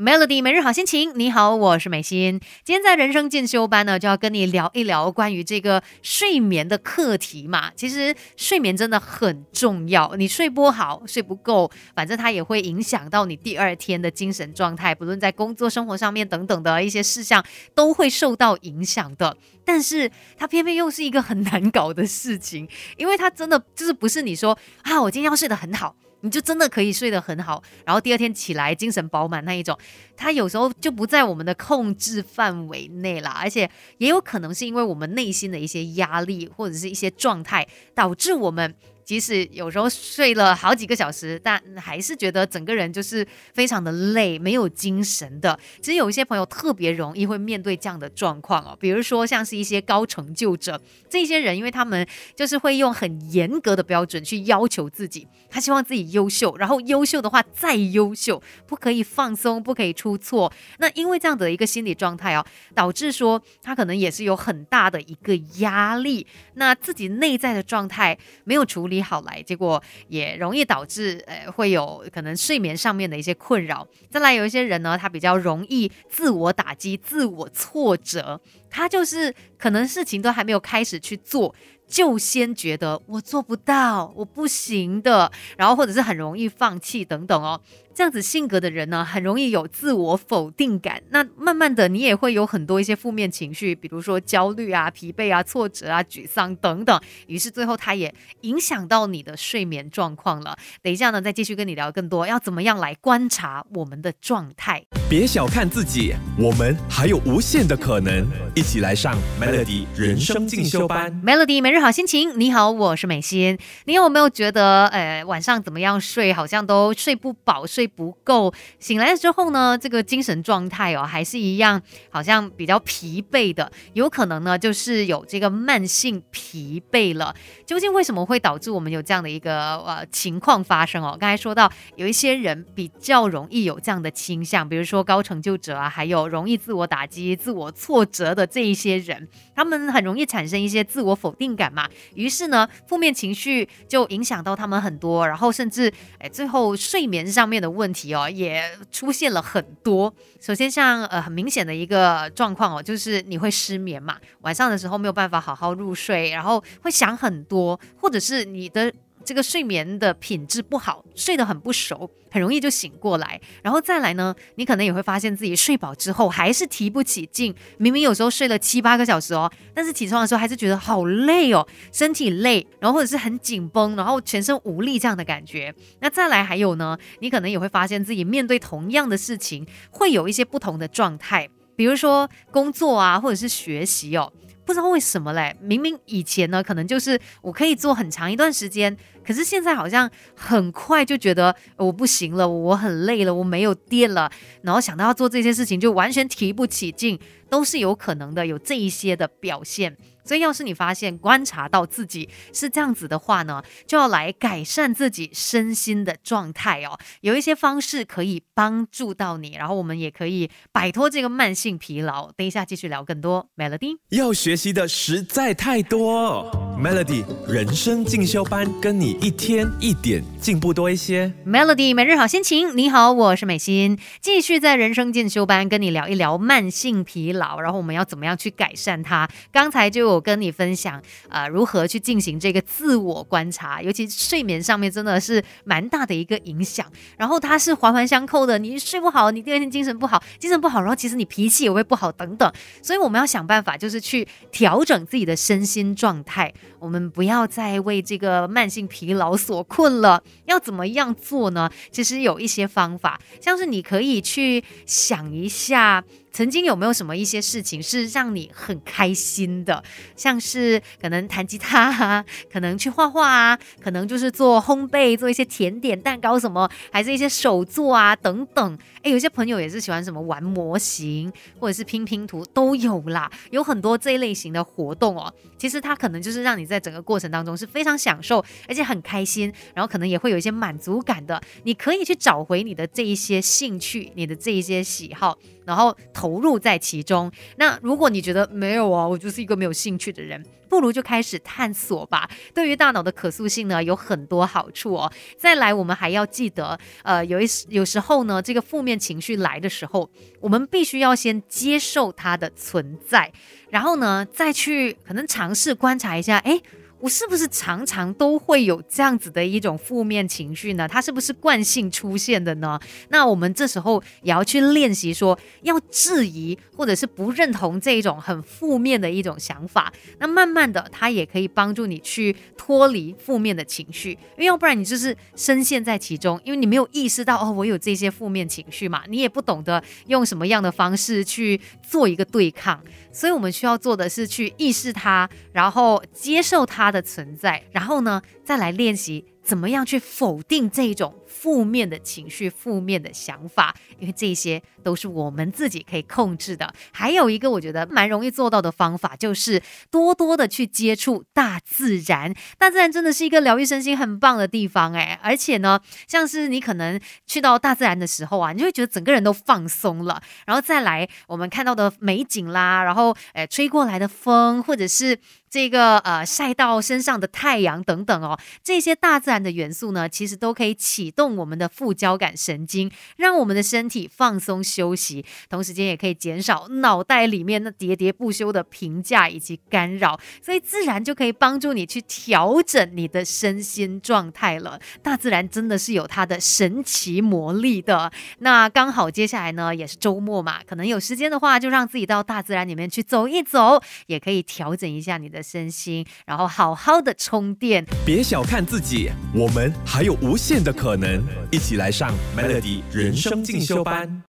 Melody 每日好心情，你好，我是美心。今天在人生进修班呢，就要跟你聊一聊关于这个睡眠的课题嘛。其实睡眠真的很重要，你睡不好、睡不够，反正它也会影响到你第二天的精神状态，不论在工作、生活上面等等的一些事项，都会受到影响的。但是它偏偏又是一个很难搞的事情，因为它真的就是不是你说啊，我今天要睡得很好。你就真的可以睡得很好，然后第二天起来精神饱满那一种，它有时候就不在我们的控制范围内啦，而且也有可能是因为我们内心的一些压力或者是一些状态，导致我们。即使有时候睡了好几个小时，但还是觉得整个人就是非常的累，没有精神的。其实有一些朋友特别容易会面对这样的状况哦，比如说像是一些高成就者，这些人因为他们就是会用很严格的标准去要求自己，他希望自己优秀，然后优秀的话再优秀，不可以放松，不可以出错。那因为这样的一个心理状态哦，导致说他可能也是有很大的一个压力，那自己内在的状态没有处理。好来，结果也容易导致呃会有可能睡眠上面的一些困扰。再来有一些人呢，他比较容易自我打击、自我挫折，他就是可能事情都还没有开始去做。就先觉得我做不到，我不行的，然后或者是很容易放弃等等哦。这样子性格的人呢，很容易有自我否定感。那慢慢的，你也会有很多一些负面情绪，比如说焦虑啊、疲惫啊、挫折啊、沮丧等等。于是最后，它也影响到你的睡眠状况了。等一下呢，再继续跟你聊更多，要怎么样来观察我们的状态。别小看自己，我们还有无限的可能。一起来上 Melody 人生进修班。Melody 每日。好心情，你好，我是美心。你有没有觉得，呃，晚上怎么样睡，好像都睡不饱，睡不够？醒来之后呢，这个精神状态哦，还是一样，好像比较疲惫的。有可能呢，就是有这个慢性疲惫了。究竟为什么会导致我们有这样的一个呃情况发生哦？刚才说到，有一些人比较容易有这样的倾向，比如说高成就者啊，还有容易自我打击、自我挫折的这一些人，他们很容易产生一些自我否定感。嘛，于是呢，负面情绪就影响到他们很多，然后甚至哎，最后睡眠上面的问题哦，也出现了很多。首先，像呃很明显的一个状况哦，就是你会失眠嘛，晚上的时候没有办法好好入睡，然后会想很多，或者是你的。这个睡眠的品质不好，睡得很不熟，很容易就醒过来。然后再来呢，你可能也会发现自己睡饱之后还是提不起劲，明明有时候睡了七八个小时哦，但是起床的时候还是觉得好累哦，身体累，然后或者是很紧绷，然后全身无力这样的感觉。那再来还有呢，你可能也会发现自己面对同样的事情会有一些不同的状态，比如说工作啊，或者是学习哦。不知道为什么嘞，明明以前呢，可能就是我可以做很长一段时间，可是现在好像很快就觉得我不行了，我很累了，我没有电了，然后想到要做这些事情就完全提不起劲，都是有可能的，有这一些的表现。所以，要是你发现观察到自己是这样子的话呢，就要来改善自己身心的状态哦。有一些方式可以帮助到你，然后我们也可以摆脱这个慢性疲劳。等一下继续聊更多。Melody 要学习的实在太多，Melody 人生进修班跟你一天一点进步多一些。Melody 每日好心情，你好，我是美心，继续在人生进修班跟你聊一聊慢性疲劳，然后我们要怎么样去改善它。刚才就有。跟你分享啊，如何去进行这个自我观察，尤其睡眠上面真的是蛮大的一个影响。然后它是环环相扣的，你睡不好，你第二天精神不好，精神不好，然后其实你脾气也会不好等等。所以我们要想办法，就是去调整自己的身心状态。我们不要再为这个慢性疲劳所困了。要怎么样做呢？其实有一些方法，像是你可以去想一下。曾经有没有什么一些事情是让你很开心的？像是可能弹吉他啊，可能去画画啊，可能就是做烘焙，做一些甜点、蛋糕什么，还是一些手作啊等等。诶，有些朋友也是喜欢什么玩模型，或者是拼拼图都有啦，有很多这一类型的活动哦。其实它可能就是让你在整个过程当中是非常享受，而且很开心，然后可能也会有一些满足感的。你可以去找回你的这一些兴趣，你的这一些喜好。然后投入在其中。那如果你觉得没有啊，我就是一个没有兴趣的人。不如就开始探索吧。对于大脑的可塑性呢，有很多好处哦。再来，我们还要记得，呃，有一有时候呢，这个负面情绪来的时候，我们必须要先接受它的存在，然后呢，再去可能尝试观察一下，哎。我是不是常常都会有这样子的一种负面情绪呢？它是不是惯性出现的呢？那我们这时候也要去练习，说要质疑或者是不认同这一种很负面的一种想法。那慢慢的，它也可以帮助你去脱离负面的情绪，因为要不然你就是深陷在其中，因为你没有意识到哦，我有这些负面情绪嘛，你也不懂得用什么样的方式去做一个对抗。所以我们需要做的是去意识它，然后接受它的存在，然后呢，再来练习。怎么样去否定这种负面的情绪、负面的想法？因为这些都是我们自己可以控制的。还有一个我觉得蛮容易做到的方法，就是多多的去接触大自然。大自然真的是一个疗愈身心很棒的地方哎！而且呢，像是你可能去到大自然的时候啊，你就会觉得整个人都放松了。然后再来我们看到的美景啦，然后诶吹过来的风，或者是这个呃晒到身上的太阳等等哦，这些大自然。的元素呢，其实都可以启动我们的副交感神经，让我们的身体放松休息，同时间也可以减少脑袋里面那喋喋不休的评价以及干扰，所以自然就可以帮助你去调整你的身心状态了。大自然真的是有它的神奇魔力的。那刚好接下来呢也是周末嘛，可能有时间的话，就让自己到大自然里面去走一走，也可以调整一下你的身心，然后好好的充电。别小看自己。我们还有无限的可能，一起来上 Melody 人生进修班。